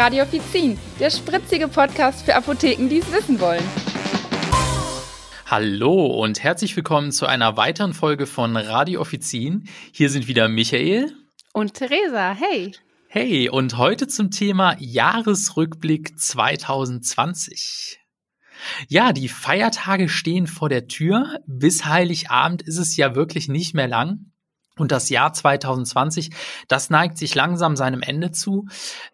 Radio Offizin, der spritzige Podcast für Apotheken, die es wissen wollen. Hallo und herzlich willkommen zu einer weiteren Folge von Radio Offizin. Hier sind wieder Michael und Theresa. Hey. Hey, und heute zum Thema Jahresrückblick 2020. Ja, die Feiertage stehen vor der Tür. Bis Heiligabend ist es ja wirklich nicht mehr lang. Und das Jahr 2020, das neigt sich langsam seinem Ende zu.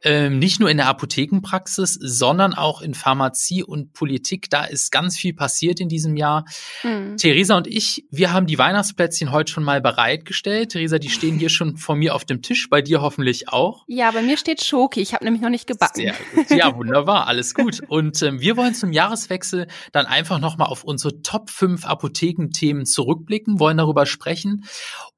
Ähm, nicht nur in der Apothekenpraxis, sondern auch in Pharmazie und Politik. Da ist ganz viel passiert in diesem Jahr. Mhm. Theresa und ich, wir haben die Weihnachtsplätzchen heute schon mal bereitgestellt. Theresa, die stehen hier schon vor mir auf dem Tisch, bei dir hoffentlich auch. Ja, bei mir steht Schoki. Ich habe nämlich noch nicht gebacken. Sehr gut. Ja, wunderbar, alles gut. Und ähm, wir wollen zum Jahreswechsel dann einfach nochmal auf unsere Top 5 Apothekenthemen zurückblicken, wollen darüber sprechen.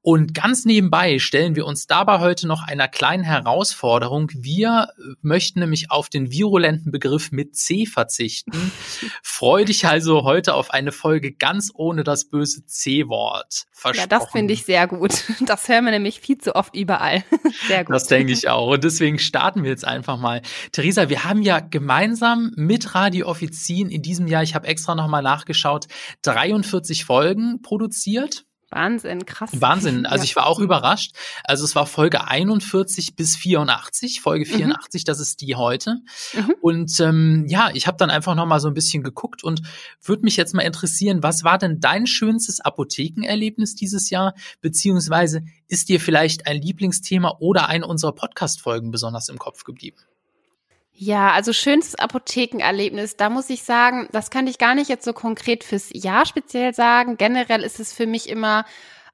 Und ganz nebenbei stellen wir uns dabei heute noch einer kleinen Herausforderung. Wir möchten nämlich auf den virulenten Begriff mit C verzichten. Freu dich also heute auf eine Folge ganz ohne das böse C-Wort. Ja, das finde ich sehr gut. Das hören wir nämlich viel zu oft überall. Sehr gut. Das denke ich auch. Und deswegen starten wir jetzt einfach mal. Theresa, wir haben ja gemeinsam mit Radio Offizien in diesem Jahr, ich habe extra nochmal nachgeschaut, 43 Folgen produziert. Wahnsinn, krass. Wahnsinn. Also ja. ich war auch überrascht. Also es war Folge 41 bis 84. Folge 84, mhm. das ist die heute. Mhm. Und ähm, ja, ich habe dann einfach noch mal so ein bisschen geguckt und würde mich jetzt mal interessieren, was war denn dein schönstes Apothekenerlebnis dieses Jahr? Beziehungsweise ist dir vielleicht ein Lieblingsthema oder eine unserer Podcast-Folgen besonders im Kopf geblieben? Ja, also schönstes Apothekenerlebnis, da muss ich sagen, das kann ich gar nicht jetzt so konkret fürs Jahr speziell sagen. Generell ist es für mich immer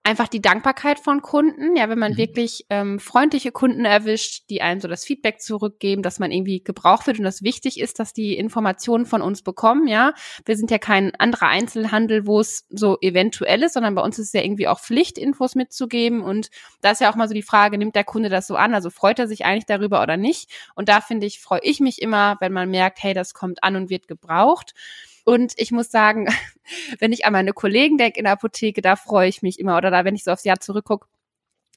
einfach die Dankbarkeit von Kunden. Ja, wenn man mhm. wirklich ähm, freundliche Kunden erwischt, die einem so das Feedback zurückgeben, dass man irgendwie gebraucht wird und das wichtig ist, dass die Informationen von uns bekommen. Ja, wir sind ja kein anderer Einzelhandel, wo es so eventuell ist, sondern bei uns ist es ja irgendwie auch Pflicht, Infos mitzugeben. Und da ist ja auch mal so die Frage, nimmt der Kunde das so an? Also freut er sich eigentlich darüber oder nicht? Und da finde ich, freue ich mich immer, wenn man merkt, hey, das kommt an und wird gebraucht. Und ich muss sagen, wenn ich an meine Kollegen denke in der Apotheke, da freue ich mich immer. Oder da, wenn ich so aufs Jahr zurückgucke,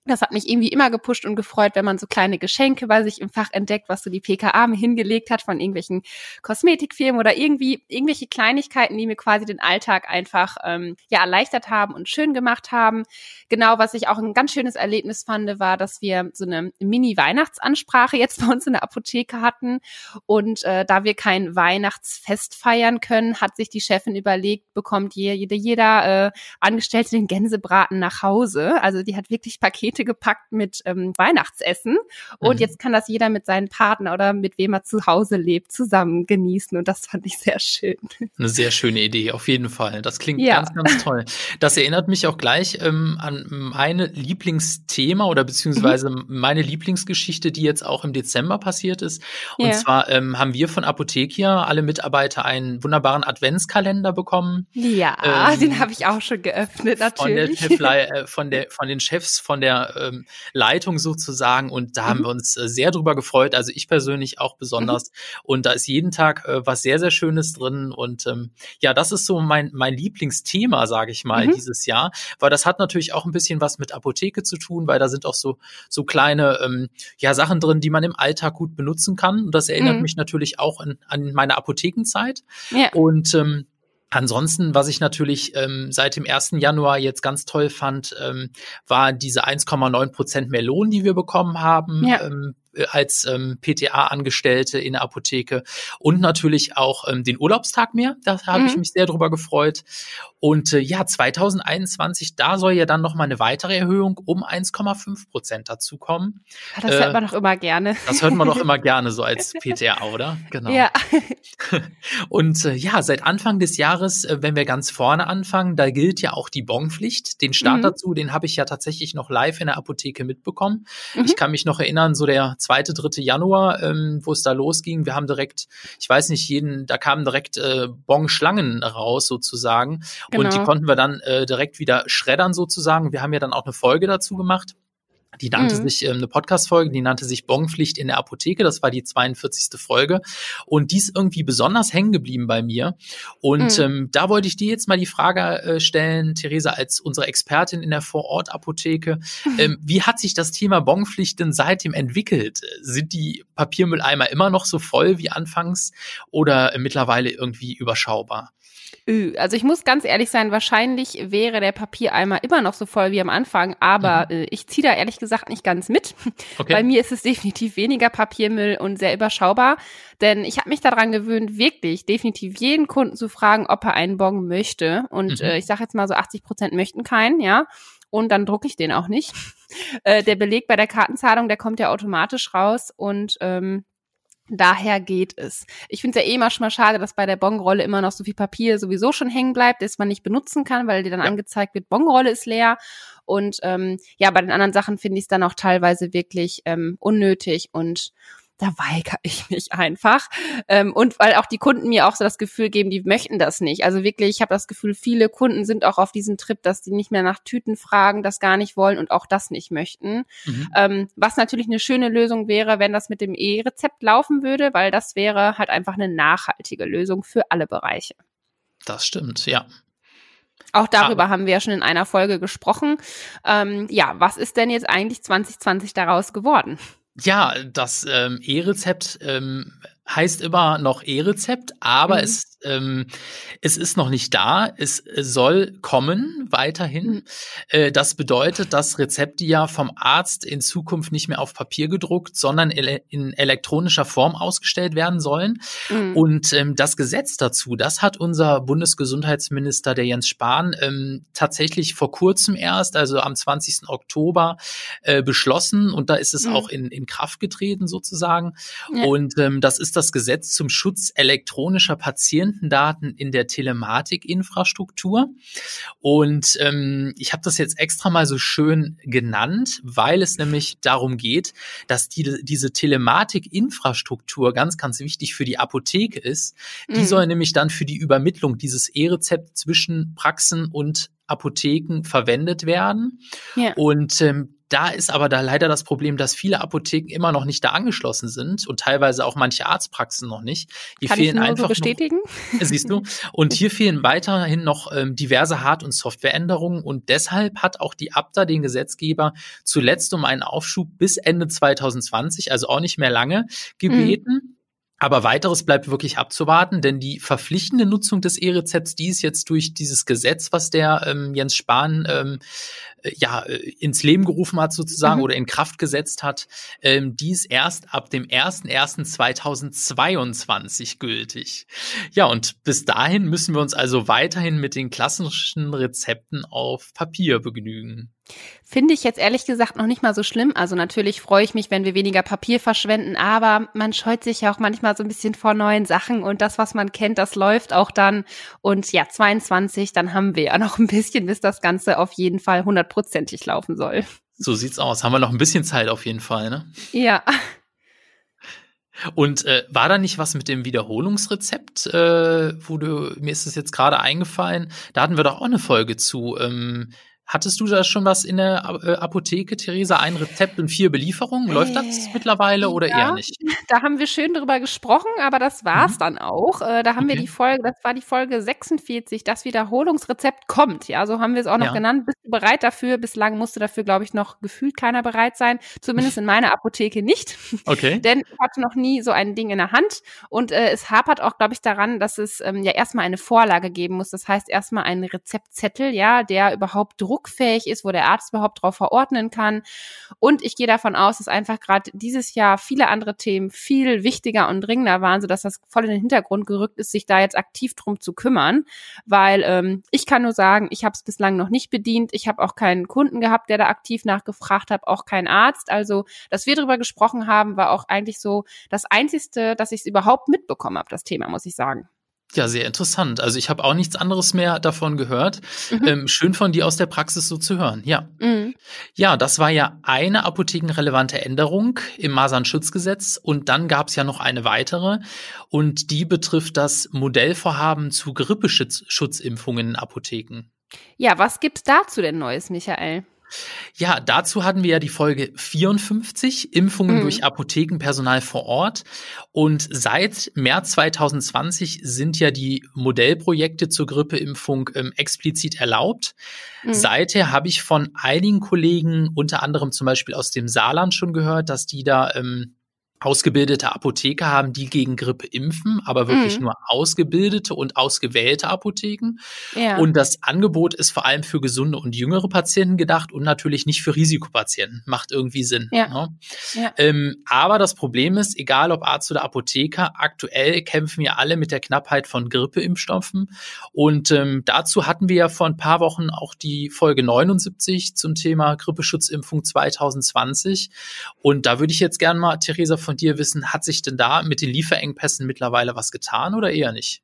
das hat mich irgendwie immer gepusht und gefreut, wenn man so kleine Geschenke bei sich im Fach entdeckt, was so die PKA mir hingelegt hat von irgendwelchen Kosmetikfirmen oder irgendwie irgendwelche Kleinigkeiten, die mir quasi den Alltag einfach ähm, ja erleichtert haben und schön gemacht haben. Genau, was ich auch ein ganz schönes Erlebnis fand, war, dass wir so eine Mini-Weihnachtsansprache jetzt bei uns in der Apotheke hatten und äh, da wir kein Weihnachtsfest feiern können, hat sich die Chefin überlegt, bekommt jeder, jeder äh, Angestellte den Gänsebraten nach Hause. Also die hat wirklich Pakete Pakete gepackt mit ähm, Weihnachtsessen. Und mhm. jetzt kann das jeder mit seinem Partner oder mit wem er zu Hause lebt, zusammen genießen. Und das fand ich sehr schön. Eine sehr schöne Idee, auf jeden Fall. Das klingt ja. ganz, ganz toll. Das erinnert mich auch gleich ähm, an meine Lieblingsthema oder beziehungsweise mhm. meine Lieblingsgeschichte, die jetzt auch im Dezember passiert ist. Und yeah. zwar ähm, haben wir von Apothekia alle Mitarbeiter einen wunderbaren Adventskalender bekommen. Ja, ähm, den habe ich auch schon geöffnet, natürlich. Von, der äh, von, der, von den Chefs von der ähm, Leitung sozusagen. Und da mhm. haben wir uns äh, sehr drüber gefreut. Also ich persönlich auch besonders. Mhm. Und da ist jeden Tag äh, was sehr, sehr Schönes drin. Und ähm, ja, das ist so mein, mein Lieblingsthema, sage ich mal, mhm. dieses Jahr. Weil das hat natürlich auch ein bisschen was mit Apotheke zu tun, weil da sind auch so, so kleine ähm, ja, Sachen drin, die man im Alltag gut benutzen kann. Und das erinnert mhm. mich natürlich auch an, an meine Apothekenzeit. Ja. Und ähm, Ansonsten, was ich natürlich ähm, seit dem 1. Januar jetzt ganz toll fand, ähm, war diese 1,9 Prozent mehr Lohn, die wir bekommen haben. Ja. Ähm, äh, als ähm, PTA-Angestellte in der Apotheke und natürlich auch ähm, den Urlaubstag mehr. Da habe mhm. ich mich sehr drüber gefreut. Und äh, ja, 2021, da soll ja dann noch mal eine weitere Erhöhung um 1,5 Prozent dazukommen. Ja, das äh, hört man doch immer gerne. Das hört man doch immer gerne so als PTA, oder? Genau. Ja. Und äh, ja, seit Anfang des Jahres, äh, wenn wir ganz vorne anfangen, da gilt ja auch die Bonpflicht. Den Start mhm. dazu, den habe ich ja tatsächlich noch live in der Apotheke mitbekommen. Mhm. Ich kann mich noch erinnern, so der zweite, dritte Januar, ähm, wo es da losging. Wir haben direkt, ich weiß nicht, jeden, da kamen direkt äh, Bon-Schlangen raus sozusagen. Genau. Und die genau. konnten wir dann äh, direkt wieder schreddern sozusagen. Wir haben ja dann auch eine Folge dazu gemacht. Die nannte mhm. sich ähm, eine Podcast-Folge, die nannte sich Bonpflicht in der Apotheke. Das war die 42. Folge. Und die ist irgendwie besonders hängen geblieben bei mir. Und mhm. ähm, da wollte ich dir jetzt mal die Frage äh, stellen, Theresa, als unsere Expertin in der Vorortapotheke. Mhm. Ähm, wie hat sich das Thema Bonpflicht denn seitdem entwickelt? Sind die Papiermülleimer immer noch so voll wie anfangs oder äh, mittlerweile irgendwie überschaubar? Also ich muss ganz ehrlich sein, wahrscheinlich wäre der Papiereimer immer noch so voll wie am Anfang, aber mhm. äh, ich ziehe da ehrlich gesagt nicht ganz mit. Okay. Bei mir ist es definitiv weniger Papiermüll und sehr überschaubar, denn ich habe mich daran gewöhnt, wirklich definitiv jeden Kunden zu fragen, ob er einen Bon möchte. Und mhm. äh, ich sage jetzt mal so, 80 Prozent möchten keinen, ja. Und dann drucke ich den auch nicht. äh, der Beleg bei der Kartenzahlung, der kommt ja automatisch raus und ähm, Daher geht es. Ich finde es ja eh immer schon mal schade, dass bei der Bonrolle immer noch so viel Papier sowieso schon hängen bleibt, das man nicht benutzen kann, weil dir dann ja. angezeigt wird, Bonrolle ist leer. Und ähm, ja, bei den anderen Sachen finde ich es dann auch teilweise wirklich ähm, unnötig und da weigere ich mich einfach. Ähm, und weil auch die Kunden mir auch so das Gefühl geben, die möchten das nicht. Also wirklich, ich habe das Gefühl, viele Kunden sind auch auf diesem Trip, dass die nicht mehr nach Tüten fragen, das gar nicht wollen und auch das nicht möchten. Mhm. Ähm, was natürlich eine schöne Lösung wäre, wenn das mit dem E-Rezept laufen würde, weil das wäre halt einfach eine nachhaltige Lösung für alle Bereiche. Das stimmt, ja. Auch darüber Aber. haben wir ja schon in einer Folge gesprochen. Ähm, ja, was ist denn jetzt eigentlich 2020 daraus geworden? Ja, das ähm, E-Rezept ähm, heißt immer noch E-Rezept, aber mhm. es ähm, es ist noch nicht da. Es soll kommen weiterhin. Mhm. Äh, das bedeutet, dass Rezepte ja vom Arzt in Zukunft nicht mehr auf Papier gedruckt, sondern ele in elektronischer Form ausgestellt werden sollen. Mhm. Und ähm, das Gesetz dazu, das hat unser Bundesgesundheitsminister, der Jens Spahn, ähm, tatsächlich vor kurzem erst, also am 20. Oktober, äh, beschlossen. Und da ist es mhm. auch in, in Kraft getreten sozusagen. Ja. Und ähm, das ist das Gesetz zum Schutz elektronischer Patienten Patientendaten in der Telematikinfrastruktur. Und ähm, ich habe das jetzt extra mal so schön genannt, weil es nämlich darum geht, dass die, diese Telematikinfrastruktur ganz, ganz wichtig für die Apotheke ist. Die mhm. soll nämlich dann für die Übermittlung dieses E-Rezept zwischen Praxen und Apotheken verwendet werden. Ja. Und ähm, da ist aber da leider das Problem, dass viele Apotheken immer noch nicht da angeschlossen sind und teilweise auch manche Arztpraxen noch nicht. Hier Kann fehlen ich nur einfach so bestätigen. Noch, siehst du? Und hier fehlen weiterhin noch ähm, diverse Hard- und Softwareänderungen und deshalb hat auch die Abda den Gesetzgeber zuletzt um einen Aufschub bis Ende 2020, also auch nicht mehr lange, gebeten. Mhm. Aber weiteres bleibt wirklich abzuwarten, denn die verpflichtende Nutzung des E-Rezepts, die ist jetzt durch dieses Gesetz, was der ähm, Jens Spahn ähm, äh, ja äh, ins Leben gerufen hat sozusagen mhm. oder in Kraft gesetzt hat, ähm, die ist erst ab dem 01.01.2022 gültig. Ja, und bis dahin müssen wir uns also weiterhin mit den klassischen Rezepten auf Papier begnügen. Finde ich jetzt ehrlich gesagt noch nicht mal so schlimm. Also natürlich freue ich mich, wenn wir weniger Papier verschwenden, aber man scheut sich ja auch manchmal so ein bisschen vor neuen Sachen und das, was man kennt, das läuft auch dann. Und ja, 22, dann haben wir ja noch ein bisschen, bis das Ganze auf jeden Fall hundertprozentig laufen soll. So sieht's aus. Haben wir noch ein bisschen Zeit auf jeden Fall, ne? Ja. Und äh, war da nicht was mit dem Wiederholungsrezept, äh, wo du, mir ist es jetzt gerade eingefallen, da hatten wir doch auch eine Folge zu. Ähm, Hattest du da schon was in der äh, Apotheke, Theresa? Ein Rezept und vier Belieferungen? Läuft das äh, mittlerweile oder ja, eher nicht? Da haben wir schön drüber gesprochen, aber das war's mhm. dann auch. Äh, da haben okay. wir die Folge, das war die Folge 46, das Wiederholungsrezept kommt. Ja, so haben wir es auch noch ja. genannt. Bist du bereit dafür? Bislang musste dafür, glaube ich, noch gefühlt keiner bereit sein. Zumindest in meiner Apotheke nicht. Okay. Denn ich hatte noch nie so ein Ding in der Hand. Und äh, es hapert auch, glaube ich, daran, dass es ähm, ja erstmal eine Vorlage geben muss. Das heißt erstmal einen Rezeptzettel, ja, der überhaupt Druck druckfähig ist, wo der Arzt überhaupt drauf verordnen kann. Und ich gehe davon aus, dass einfach gerade dieses Jahr viele andere Themen viel wichtiger und dringender waren, sodass das voll in den Hintergrund gerückt ist, sich da jetzt aktiv drum zu kümmern. Weil ähm, ich kann nur sagen, ich habe es bislang noch nicht bedient. Ich habe auch keinen Kunden gehabt, der da aktiv nachgefragt hat, auch keinen Arzt. Also, dass wir darüber gesprochen haben, war auch eigentlich so das Einzigste, dass ich es überhaupt mitbekommen habe, das Thema, muss ich sagen. Ja, sehr interessant. Also ich habe auch nichts anderes mehr davon gehört. Mhm. Ähm, schön von dir aus der Praxis so zu hören. Ja. Mhm. Ja, das war ja eine apothekenrelevante Änderung im Masernschutzgesetz und dann gab es ja noch eine weitere und die betrifft das Modellvorhaben zu Grippeschutzimpfungen in Apotheken. Ja, was gibt's dazu denn Neues, Michael? Ja, dazu hatten wir ja die Folge 54, Impfungen mhm. durch Apothekenpersonal vor Ort. Und seit März 2020 sind ja die Modellprojekte zur Grippeimpfung ähm, explizit erlaubt. Mhm. Seither habe ich von einigen Kollegen, unter anderem zum Beispiel aus dem Saarland schon gehört, dass die da ähm, ausgebildete Apotheker haben, die gegen Grippe impfen, aber wirklich mhm. nur ausgebildete und ausgewählte Apotheken. Ja. Und das Angebot ist vor allem für gesunde und jüngere Patienten gedacht und natürlich nicht für Risikopatienten. Macht irgendwie Sinn. Ja. Ne? Ja. Ähm, aber das Problem ist, egal ob Arzt oder Apotheker, aktuell kämpfen wir alle mit der Knappheit von Grippeimpfstoffen. Und ähm, dazu hatten wir ja vor ein paar Wochen auch die Folge 79 zum Thema Grippeschutzimpfung 2020. Und da würde ich jetzt gerne mal, Theresa, von dir wissen, hat sich denn da mit den Lieferengpässen mittlerweile was getan oder eher nicht?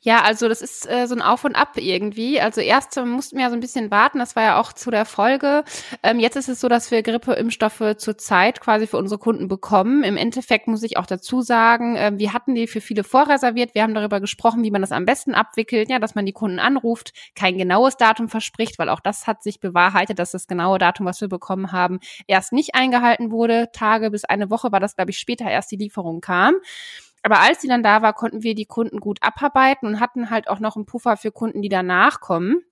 Ja, also das ist äh, so ein Auf und Ab irgendwie. Also erst mussten wir ja so ein bisschen warten, das war ja auch zu der Folge. Ähm, jetzt ist es so, dass wir Grippeimpfstoffe zurzeit quasi für unsere Kunden bekommen. Im Endeffekt muss ich auch dazu sagen, äh, wir hatten die für viele vorreserviert. Wir haben darüber gesprochen, wie man das am besten abwickelt, ja, dass man die Kunden anruft, kein genaues Datum verspricht, weil auch das hat sich bewahrheitet, dass das genaue Datum, was wir bekommen haben, erst nicht eingehalten wurde. Tage bis eine Woche war das, glaube ich, später erst die Lieferung kam. Aber als sie dann da war, konnten wir die Kunden gut abarbeiten und hatten halt auch noch einen Puffer für Kunden, die danach kommen.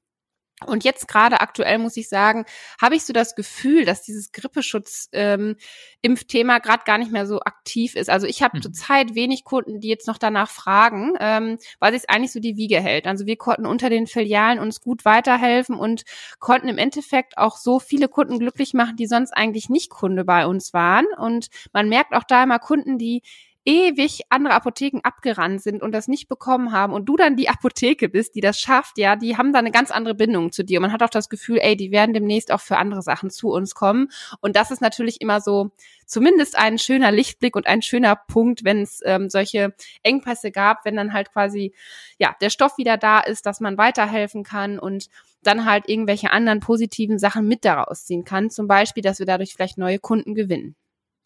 Und jetzt gerade aktuell muss ich sagen, habe ich so das Gefühl, dass dieses Grippeschutz-Impfthema ähm, gerade gar nicht mehr so aktiv ist. Also ich habe mhm. zurzeit wenig Kunden, die jetzt noch danach fragen, ähm, weil sich eigentlich so die Wiege hält. Also wir konnten unter den Filialen uns gut weiterhelfen und konnten im Endeffekt auch so viele Kunden glücklich machen, die sonst eigentlich nicht Kunde bei uns waren. Und man merkt auch da immer Kunden, die ewig andere Apotheken abgerannt sind und das nicht bekommen haben und du dann die Apotheke bist, die das schafft, ja, die haben da eine ganz andere Bindung zu dir. Man hat auch das Gefühl, ey, die werden demnächst auch für andere Sachen zu uns kommen. Und das ist natürlich immer so zumindest ein schöner Lichtblick und ein schöner Punkt, wenn es ähm, solche Engpässe gab, wenn dann halt quasi ja der Stoff wieder da ist, dass man weiterhelfen kann und dann halt irgendwelche anderen positiven Sachen mit daraus ziehen kann. Zum Beispiel, dass wir dadurch vielleicht neue Kunden gewinnen.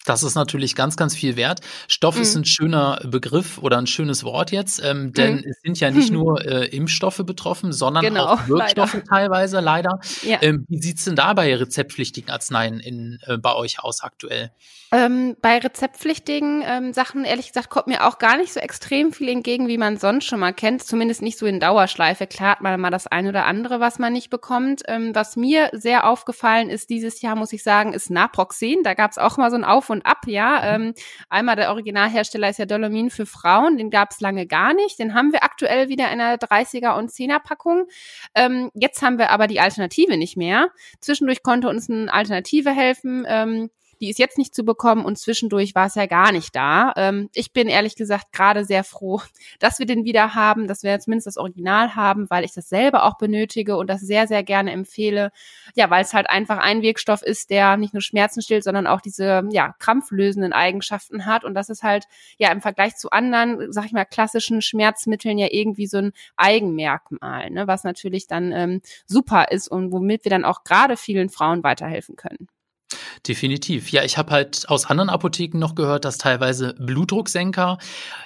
Das ist natürlich ganz, ganz viel wert. Stoff mhm. ist ein schöner Begriff oder ein schönes Wort jetzt, ähm, denn mhm. es sind ja nicht nur äh, Impfstoffe betroffen, sondern genau, auch Wirkstoffe leider. teilweise leider. Ja. Ähm, wie sieht's denn da bei rezeptpflichtigen Arzneien in, äh, bei euch aus aktuell? Ähm, bei rezeptpflichtigen ähm, Sachen, ehrlich gesagt, kommt mir auch gar nicht so extrem viel entgegen, wie man sonst schon mal kennt. Zumindest nicht so in Dauerschleife. Klar hat man mal das eine oder andere, was man nicht bekommt. Ähm, was mir sehr aufgefallen ist dieses Jahr, muss ich sagen, ist Naproxen. Da gab es auch mal so ein Auf und Ab, ja. Mhm. Ähm, einmal der Originalhersteller ist ja Dolomin für Frauen. Den gab es lange gar nicht. Den haben wir aktuell wieder in einer 30er und 10er Packung. Ähm, jetzt haben wir aber die Alternative nicht mehr. Zwischendurch konnte uns eine Alternative helfen. Ähm, die ist jetzt nicht zu bekommen und zwischendurch war es ja gar nicht da. Ähm, ich bin ehrlich gesagt gerade sehr froh, dass wir den wieder haben, dass wir zumindest das Original haben, weil ich das selber auch benötige und das sehr, sehr gerne empfehle. Ja, weil es halt einfach ein Wirkstoff ist, der nicht nur Schmerzen stillt, sondern auch diese, ja, krampflösenden Eigenschaften hat. Und das ist halt, ja, im Vergleich zu anderen, sag ich mal, klassischen Schmerzmitteln ja irgendwie so ein Eigenmerkmal, ne, was natürlich dann ähm, super ist und womit wir dann auch gerade vielen Frauen weiterhelfen können. Definitiv. Ja, ich habe halt aus anderen Apotheken noch gehört, dass teilweise Blutdrucksenker,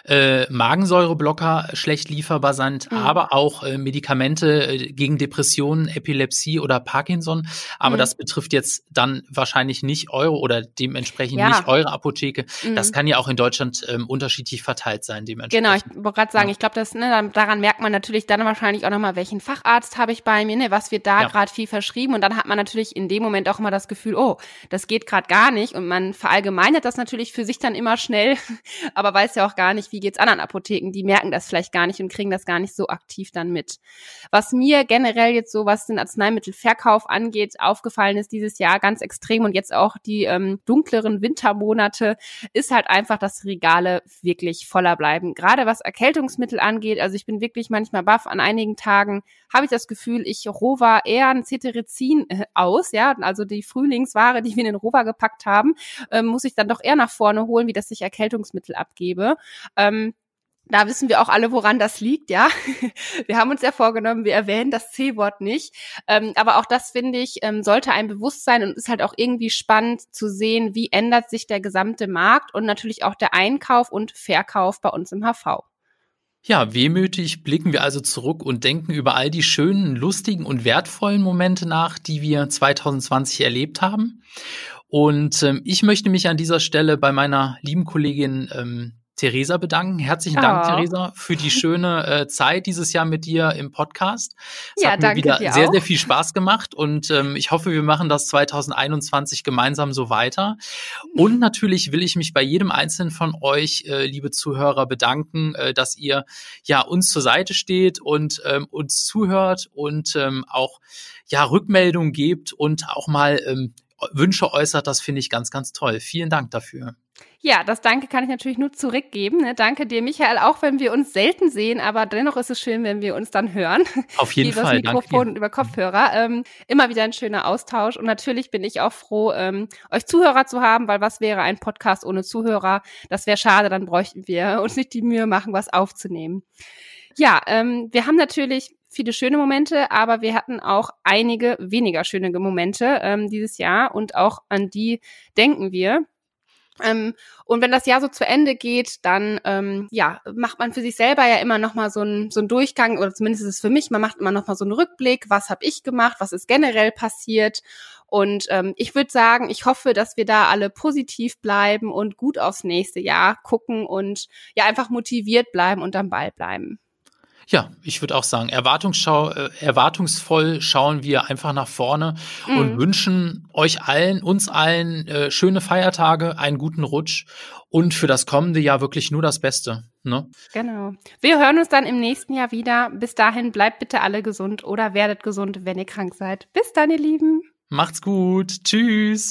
äh, Magensäureblocker schlecht lieferbar sind, mhm. aber auch äh, Medikamente äh, gegen Depressionen, Epilepsie oder Parkinson. Aber mhm. das betrifft jetzt dann wahrscheinlich nicht eure oder dementsprechend ja. nicht eure Apotheke. Mhm. Das kann ja auch in Deutschland ähm, unterschiedlich verteilt sein. Dementsprechend. Genau, ich wollte gerade sagen, ja. ich glaube, das ne, daran merkt man natürlich dann wahrscheinlich auch nochmal, welchen Facharzt habe ich bei mir, ne, was wird da ja. gerade viel verschrieben und dann hat man natürlich in dem Moment auch immer das Gefühl, oh, das geht gerade gar nicht und man verallgemeinert das natürlich für sich dann immer schnell, aber weiß ja auch gar nicht, wie geht's anderen Apotheken, die merken das vielleicht gar nicht und kriegen das gar nicht so aktiv dann mit. Was mir generell jetzt so, was den Arzneimittelverkauf angeht, aufgefallen ist dieses Jahr ganz extrem und jetzt auch die ähm, dunkleren Wintermonate, ist halt einfach, dass Regale wirklich voller bleiben. Gerade was Erkältungsmittel angeht, also ich bin wirklich manchmal baff, an einigen Tagen habe ich das Gefühl, ich rover eher ein Cetirizin äh, aus, ja, also die Frühlingsware, die wir in den Rover gepackt haben, ähm, muss ich dann doch eher nach vorne holen, wie dass ich Erkältungsmittel abgebe. Ähm, da wissen wir auch alle, woran das liegt, ja. Wir haben uns ja vorgenommen, wir erwähnen das C-Wort nicht. Ähm, aber auch das, finde ich, ähm, sollte ein Bewusstsein und ist halt auch irgendwie spannend zu sehen, wie ändert sich der gesamte Markt und natürlich auch der Einkauf und Verkauf bei uns im HV. Ja, wehmütig blicken wir also zurück und denken über all die schönen, lustigen und wertvollen Momente nach, die wir 2020 erlebt haben. Und ähm, ich möchte mich an dieser Stelle bei meiner lieben Kollegin ähm, Theresa bedanken. Herzlichen Dank, oh. Theresa, für die schöne äh, Zeit dieses Jahr mit dir im Podcast. Es ja, hat mir wieder sehr, auch. sehr viel Spaß gemacht und ähm, ich hoffe, wir machen das 2021 gemeinsam so weiter. Und natürlich will ich mich bei jedem einzelnen von euch, äh, liebe Zuhörer, bedanken, äh, dass ihr ja uns zur Seite steht und ähm, uns zuhört und ähm, auch ja Rückmeldungen gebt und auch mal ähm, Wünsche äußert. Das finde ich ganz, ganz toll. Vielen Dank dafür. Ja, das Danke kann ich natürlich nur zurückgeben. Ne? Danke dir, Michael, auch wenn wir uns selten sehen, aber dennoch ist es schön, wenn wir uns dann hören. Auf jeden über Fall. Über das Mikrofon und über Kopfhörer. Ähm, immer wieder ein schöner Austausch. Und natürlich bin ich auch froh, ähm, euch Zuhörer zu haben, weil was wäre ein Podcast ohne Zuhörer? Das wäre schade, dann bräuchten wir uns nicht die Mühe machen, was aufzunehmen. Ja, ähm, wir haben natürlich viele schöne Momente, aber wir hatten auch einige weniger schöne Momente ähm, dieses Jahr und auch an die denken wir. Ähm, und wenn das Jahr so zu Ende geht, dann ähm, ja macht man für sich selber ja immer noch mal so einen so einen Durchgang oder zumindest ist es für mich, man macht immer noch mal so einen Rückblick, was habe ich gemacht, was ist generell passiert und ähm, ich würde sagen, ich hoffe, dass wir da alle positiv bleiben und gut aufs nächste Jahr gucken und ja einfach motiviert bleiben und am Ball bleiben. Ja, ich würde auch sagen, Erwartungsschau, äh, erwartungsvoll schauen wir einfach nach vorne mhm. und wünschen euch allen, uns allen äh, schöne Feiertage, einen guten Rutsch und für das kommende Jahr wirklich nur das Beste. Ne? Genau. Wir hören uns dann im nächsten Jahr wieder. Bis dahin bleibt bitte alle gesund oder werdet gesund, wenn ihr krank seid. Bis dann, ihr Lieben. Macht's gut. Tschüss.